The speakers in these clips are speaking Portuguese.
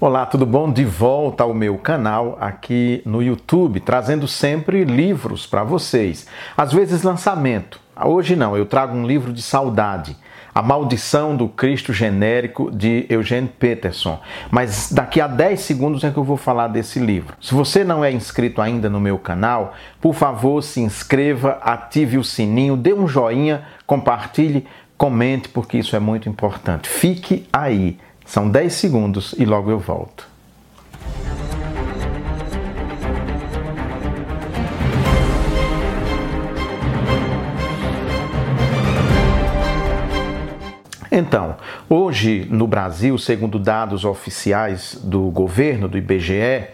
Olá, tudo bom? De volta ao meu canal aqui no YouTube, trazendo sempre livros para vocês. Às vezes lançamento. Hoje não, eu trago um livro de saudade. A Maldição do Cristo Genérico de Eugene Peterson. Mas daqui a 10 segundos é que eu vou falar desse livro. Se você não é inscrito ainda no meu canal, por favor, se inscreva, ative o sininho, dê um joinha, compartilhe, comente, porque isso é muito importante. Fique aí são 10 segundos e logo eu volto. Então, hoje no Brasil, segundo dados oficiais do governo, do IBGE,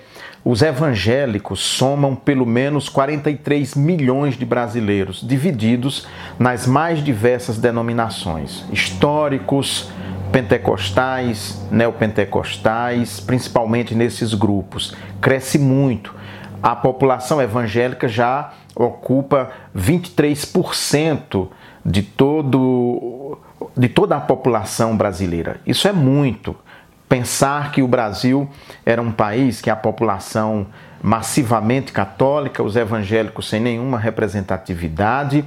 os evangélicos somam pelo menos 43 milhões de brasileiros, divididos nas mais diversas denominações, históricos, pentecostais, neopentecostais, principalmente nesses grupos. Cresce muito. A população evangélica já ocupa 23% de todo de toda a população brasileira. Isso é muito. Pensar que o Brasil era um país que a população massivamente católica, os evangélicos sem nenhuma representatividade,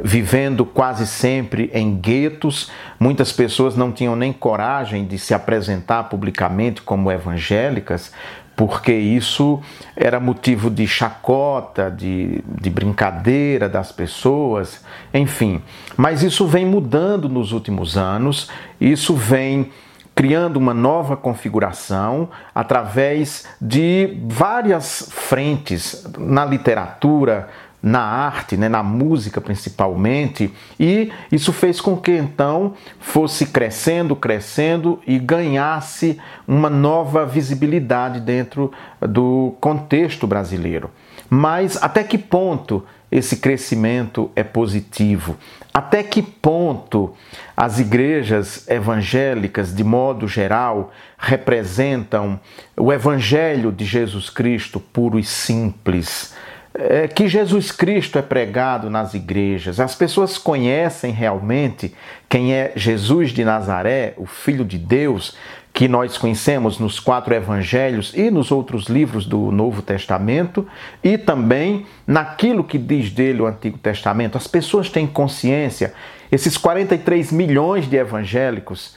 vivendo quase sempre em guetos. Muitas pessoas não tinham nem coragem de se apresentar publicamente como evangélicas, porque isso era motivo de chacota, de, de brincadeira das pessoas, enfim. Mas isso vem mudando nos últimos anos, isso vem criando uma nova configuração através de várias frentes na literatura, na arte, né, na música principalmente, e isso fez com que então fosse crescendo, crescendo e ganhasse uma nova visibilidade dentro do contexto brasileiro. Mas até que ponto esse crescimento é positivo? Até que ponto as igrejas evangélicas, de modo geral, representam o evangelho de Jesus Cristo puro e simples? É que Jesus Cristo é pregado nas igrejas. As pessoas conhecem realmente quem é Jesus de Nazaré, o Filho de Deus, que nós conhecemos nos quatro evangelhos e nos outros livros do Novo Testamento, e também naquilo que diz dele o Antigo Testamento. As pessoas têm consciência, esses 43 milhões de evangélicos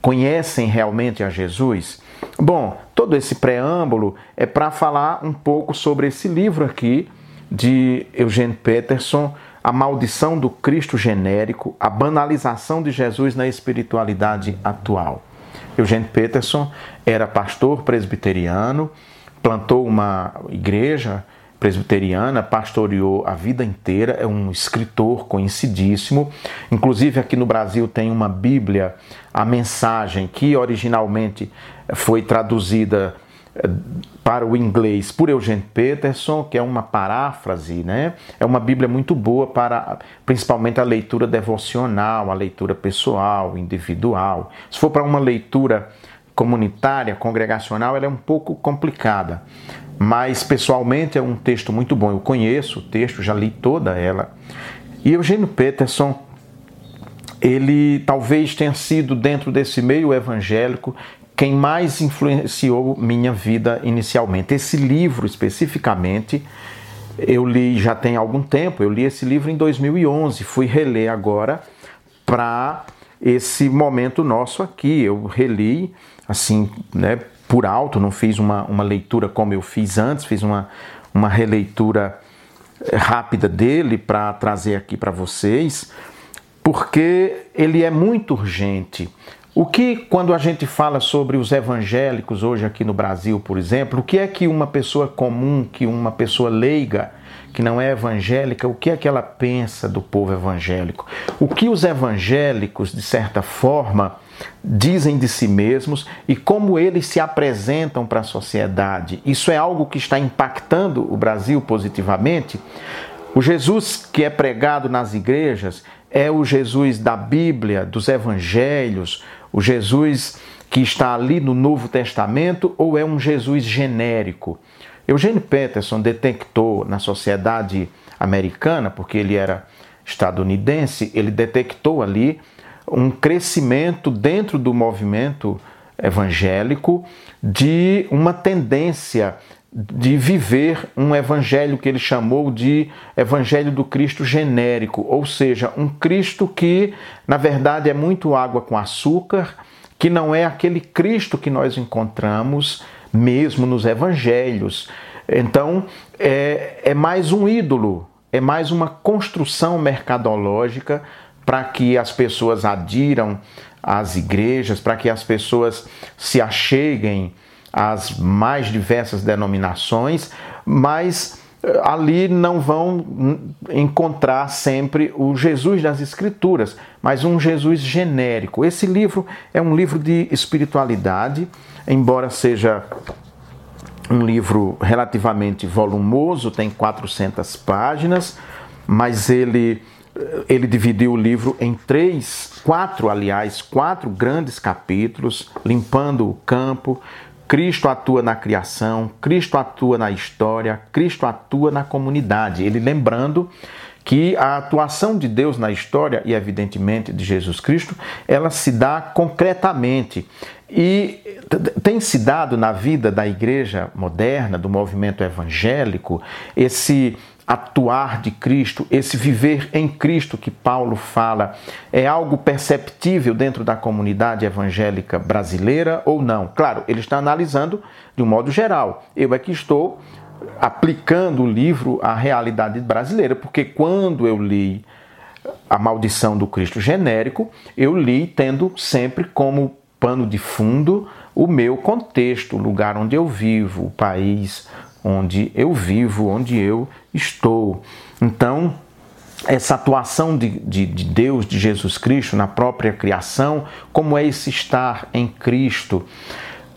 conhecem realmente a Jesus? Bom, todo esse preâmbulo é para falar um pouco sobre esse livro aqui de Eugene Peterson, A Maldição do Cristo Genérico, a banalização de Jesus na espiritualidade atual. Eugênio Peterson era pastor presbiteriano, plantou uma igreja presbiteriana, pastoreou a vida inteira, é um escritor conhecidíssimo. Inclusive aqui no Brasil tem uma Bíblia, a mensagem que originalmente foi traduzida para o inglês por Eugene Peterson, que é uma paráfrase, né? É uma Bíblia muito boa para principalmente a leitura devocional, a leitura pessoal, individual. Se for para uma leitura comunitária, congregacional, ela é um pouco complicada. Mas pessoalmente é um texto muito bom. Eu conheço o texto, já li toda ela. E Eugênio Peterson ele talvez tenha sido dentro desse meio evangélico quem mais influenciou minha vida inicialmente. Esse livro especificamente, eu li já tem algum tempo, eu li esse livro em 2011, fui reler agora para esse momento nosso aqui. Eu reli, assim, né, por alto, não fiz uma, uma leitura como eu fiz antes, fiz uma, uma releitura eh, rápida dele para trazer aqui para vocês, porque ele é muito urgente. O que, quando a gente fala sobre os evangélicos hoje aqui no Brasil, por exemplo, o que é que uma pessoa comum, que uma pessoa leiga, que não é evangélica, o que é que ela pensa do povo evangélico? O que os evangélicos, de certa forma, dizem de si mesmos e como eles se apresentam para a sociedade? Isso é algo que está impactando o Brasil positivamente? O Jesus que é pregado nas igrejas é o Jesus da Bíblia, dos evangelhos, o Jesus que está ali no Novo Testamento ou é um Jesus genérico? Eugênio Peterson detectou na sociedade americana, porque ele era estadunidense, ele detectou ali um crescimento dentro do movimento evangélico de uma tendência de viver um evangelho que ele chamou de evangelho do Cristo genérico, ou seja, um Cristo que, na verdade, é muito água com açúcar, que não é aquele Cristo que nós encontramos mesmo nos evangelhos. Então, é, é mais um ídolo, é mais uma construção mercadológica para que as pessoas adiram às igrejas, para que as pessoas se acheguem as mais diversas denominações, mas eh, ali não vão encontrar sempre o Jesus das Escrituras, mas um Jesus genérico. Esse livro é um livro de espiritualidade, embora seja um livro relativamente volumoso, tem 400 páginas, mas ele ele dividiu o livro em três, quatro, aliás, quatro grandes capítulos, limpando o campo, Cristo atua na criação, Cristo atua na história, Cristo atua na comunidade. Ele lembrando que a atuação de Deus na história e evidentemente de Jesus Cristo, ela se dá concretamente e tem se dado na vida da igreja moderna, do movimento evangélico, esse atuar de Cristo, esse viver em Cristo que Paulo fala, é algo perceptível dentro da comunidade evangélica brasileira ou não? Claro, ele está analisando de um modo geral. Eu é que estou aplicando o livro à realidade brasileira, porque quando eu li A Maldição do Cristo Genérico, eu li tendo sempre como pano de fundo o meu contexto, o lugar onde eu vivo, o país onde eu vivo, onde eu estou. Então, essa atuação de, de, de, Deus, de Jesus Cristo na própria criação, como é esse estar em Cristo.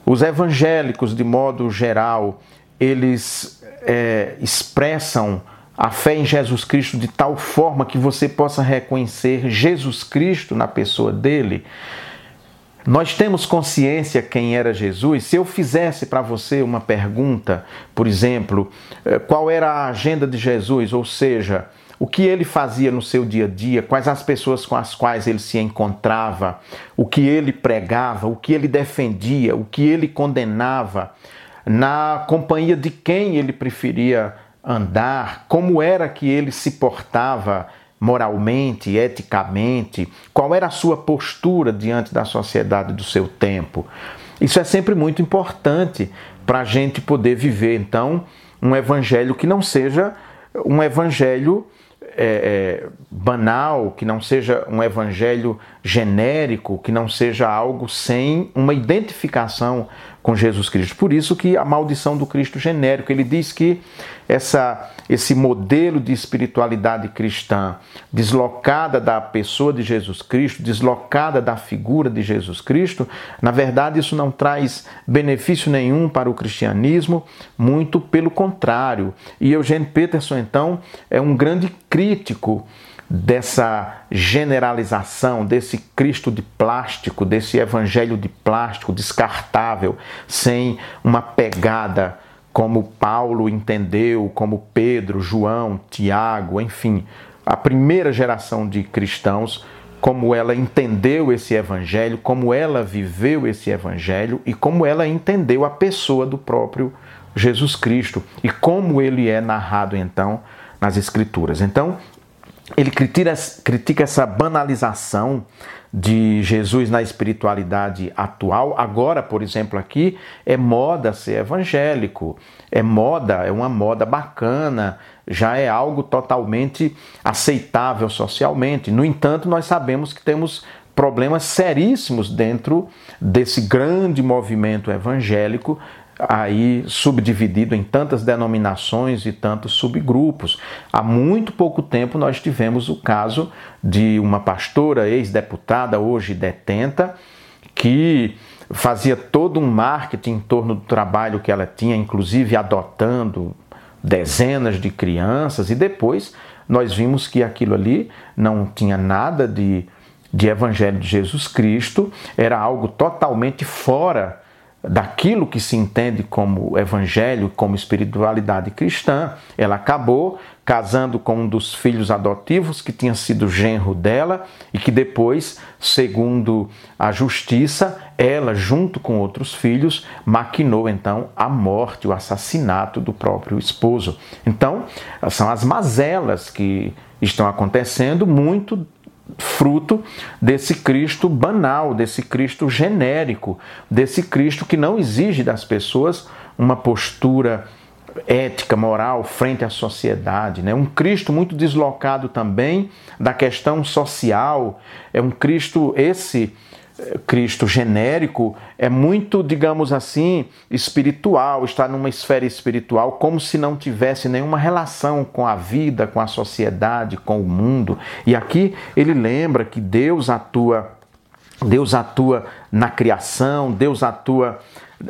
Os evangélicos, de modo geral, eles é, expressam a fé em Jesus Cristo de tal forma que você possa reconhecer Jesus Cristo na pessoa dele. Nós temos consciência quem era Jesus? Se eu fizesse para você uma pergunta, por exemplo, eh, qual era a agenda de Jesus, ou seja, o que ele fazia no seu dia a dia, quais as pessoas com as quais ele se encontrava, o que ele pregava, o que ele defendia, o que ele condenava, na companhia de quem ele preferia andar, como era que ele se portava moralmente, eticamente, qual era a sua postura diante da sociedade do seu tempo. Isso é sempre muito importante para a gente poder viver, então, um evangelho que não seja um evangelho é, é, banal, que não seja um evangelho genérico, que não seja algo sem uma identificação com Jesus Cristo. Por isso que a maldição do Cristo genérico, ele diz que essa, esse modelo de espiritualidade cristã deslocada da pessoa de Jesus Cristo, deslocada da figura de Jesus Cristo, na verdade isso não traz benefício nenhum para o cristianismo, muito pelo contrário. E Eugênio Peterson, então, é um grande crítico dessa generalização, desse Cristo de plástico, desse evangelho de plástico descartável, sem uma pegada como Paulo entendeu, como Pedro, João, Tiago, enfim, a primeira geração de cristãos, como ela entendeu esse evangelho, como ela viveu esse evangelho e como ela entendeu a pessoa do próprio Jesus Cristo e como ele é narrado então nas Escrituras. Então, ele critica, critica essa banalização de Jesus na espiritualidade atual. Agora, por exemplo, aqui é moda ser evangélico, é moda, é uma moda bacana, já é algo totalmente aceitável socialmente. No entanto, nós sabemos que temos problemas seríssimos dentro desse grande movimento evangélico aí subdividido em tantas denominações e tantos subgrupos. Há muito pouco tempo nós tivemos o caso de uma pastora ex-deputada, hoje detenta, que fazia todo um marketing em torno do trabalho que ela tinha, inclusive adotando dezenas de crianças, e depois nós vimos que aquilo ali não tinha nada de, de Evangelho de Jesus Cristo, era algo totalmente fora daquilo que se entende como evangelho, como espiritualidade cristã. Ela acabou casando com um dos filhos adotivos que tinha sido genro dela e que depois, segundo a justiça, ela, junto com outros filhos, maquinou então a morte, o assassinato do próprio esposo. Então, são as mazelas que estão acontecendo muito fruto desse Cristo banal, desse Cristo genérico, desse Cristo que não exige das pessoas uma postura ética, moral frente à sociedade, né? Um Cristo muito deslocado também da questão social, é um Cristo esse Cristo genérico é muito, digamos assim, espiritual, está numa esfera espiritual, como se não tivesse nenhuma relação com a vida, com a sociedade, com o mundo. E aqui ele lembra que Deus atua, Deus atua na criação, Deus atua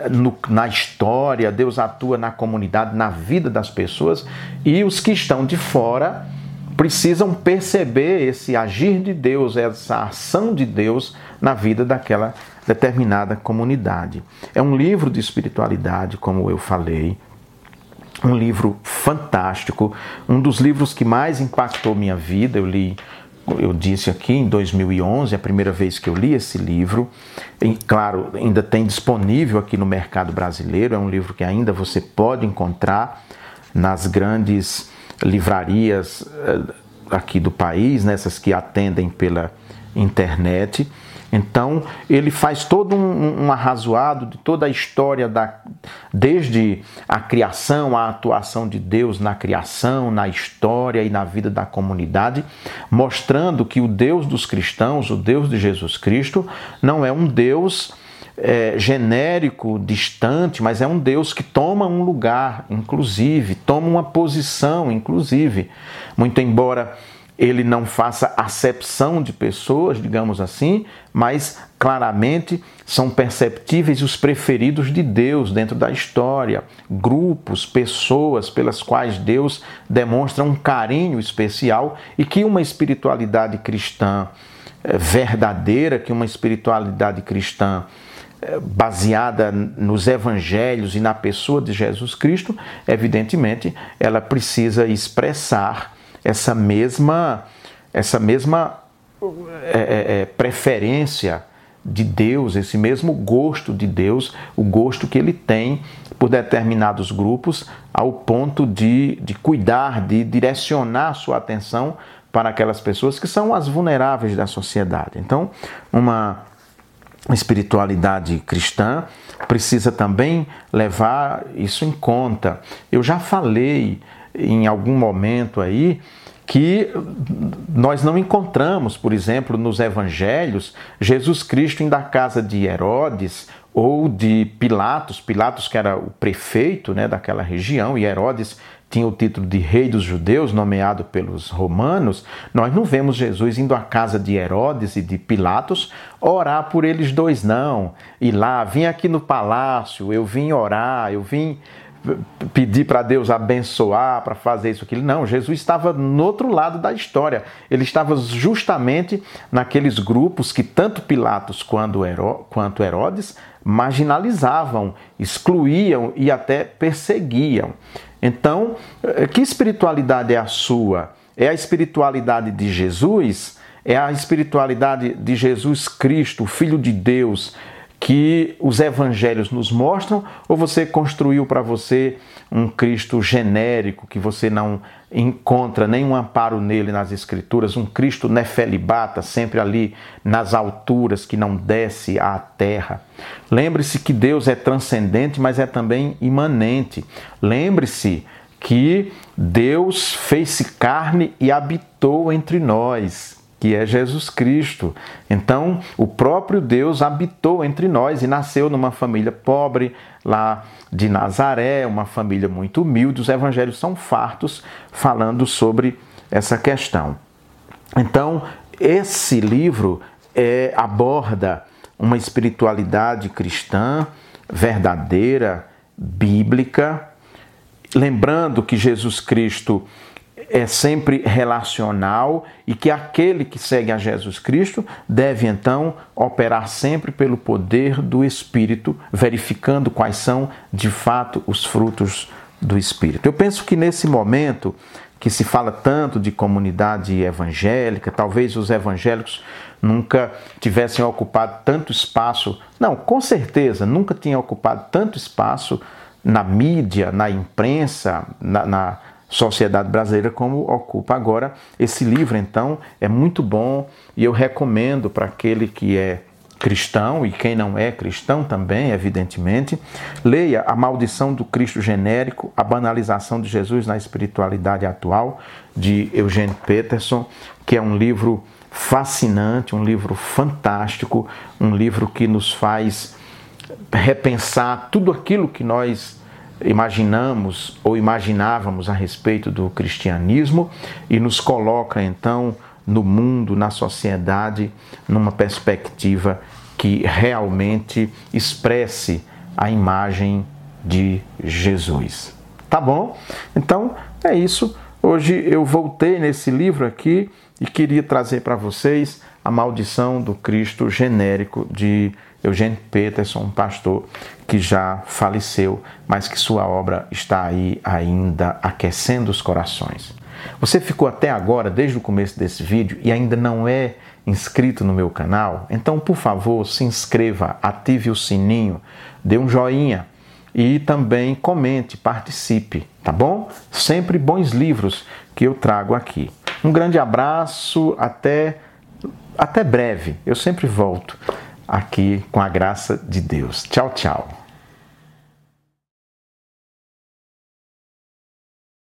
no, na história, Deus atua na comunidade, na vida das pessoas, e os que estão de fora precisam perceber esse agir de Deus, essa ação de Deus na vida daquela determinada comunidade. É um livro de espiritualidade, como eu falei, um livro fantástico, um dos livros que mais impactou minha vida. Eu li, eu disse aqui em 2011, a primeira vez que eu li esse livro. E, claro, ainda tem disponível aqui no mercado brasileiro. É um livro que ainda você pode encontrar nas grandes livrarias eh, aqui do país, nessas que atendem pela internet. Então, ele faz todo um, um arrazoado de toda a história, da, desde a criação, a atuação de Deus na criação, na história e na vida da comunidade, mostrando que o Deus dos cristãos, o Deus de Jesus Cristo, não é um Deus é, genérico, distante, mas é um Deus que toma um lugar, inclusive, toma uma posição, inclusive. Muito embora ele não faça acepção de pessoas, digamos assim, mas claramente são perceptíveis os preferidos de Deus dentro da história, grupos, pessoas pelas quais Deus demonstra um carinho especial e que uma espiritualidade cristã eh, verdadeira, que uma espiritualidade cristã baseada nos evangelhos e na pessoa de Jesus Cristo, evidentemente, ela precisa expressar essa mesma, essa mesma é, é, é, preferência de Deus, esse mesmo gosto de Deus, o gosto que ele tem por determinados grupos, ao ponto de, de cuidar, de direcionar sua atenção para aquelas pessoas que são as vulneráveis da sociedade. Então, uma espiritualidade cristã precisa também levar isso em conta. Eu já falei em algum momento aí que nós não encontramos, por exemplo, nos evangelhos, Jesus Cristo indo à casa de Herodes ou de Pilatos, Pilatos que era o prefeito né, daquela região, e Herodes tinha o título de rei dos judeus, nomeado pelos romanos, nós não vemos Jesus indo à casa de Herodes e de Pilatos orar por eles dois, não. E lá, vim aqui no palácio, eu vim orar, eu vim pedir para Deus abençoar, para fazer isso, aquilo. Não, Jesus estava no outro lado da história. Ele estava justamente naqueles grupos que tanto Pilatos quanto Herodes marginalizavam, excluíam e até perseguiam. Então, eh, que espiritualidade é a sua? É a espiritualidade de Jesus? É a espiritualidade de Jesus Cristo, Filho de Deus, que os evangelhos nos mostram ou você construiu para você um Cristo genérico que você não encontra nenhum amparo nele nas escrituras, um Cristo nefelibata, sempre ali nas alturas que não desce à terra. Lembre-se que Deus é transcendente, mas é também imanente. Lembre-se que Deus fez-se carne e habitou entre nós que é Jesus Cristo. Então, o próprio Deus habitou entre nós e nasceu numa família pobre lá de Nazaré, uma família muito humilde. Os evangelhos são fartos falando sobre essa questão. Então, esse livro é, aborda uma espiritualidade cristã verdadeira, bíblica, lembrando que Jesus Cristo é sempre relacional e que aquele que segue a Jesus Cristo deve então operar sempre pelo poder do Espírito, verificando quais são de fato os frutos do Espírito. Eu penso que nesse momento que se fala tanto de comunidade evangélica, talvez os evangélicos nunca tivessem ocupado tanto espaço. Não, com certeza, nunca tinham ocupado tanto espaço na mídia, na imprensa, na, na sociedade brasileira como ocupa agora. Esse livro, então, é muito bom e eu recomendo para aquele que é cristão e quem não é cristão também, evidentemente, leia A Maldição do Cristo Genérico, A Banalização de Jesus na Espiritualidade Atual, de Eugênio Peterson, que é um livro fascinante, um livro fantástico, um livro que nos faz repensar tudo aquilo que nós imaginamos ou imaginávamos a respeito do cristianismo e nos coloca então no mundo, na sociedade, numa perspectiva que realmente expresse a imagem de Jesus. Tá bom? Então é isso. Hoje eu voltei nesse livro aqui e queria trazer para vocês a maldição do Cristo genérico de Eugênio Peterson, um pastor que já faleceu, mas que sua obra está aí ainda aquecendo os corações. Você ficou até agora, desde o começo desse vídeo, e ainda não é inscrito no meu canal? Então, por favor, se inscreva, ative o sininho, dê um joinha e também comente, participe, tá bom? Sempre bons livros que eu trago aqui. Um grande abraço, até até breve. Eu sempre volto aqui com a graça de Deus. Tchau, tchau.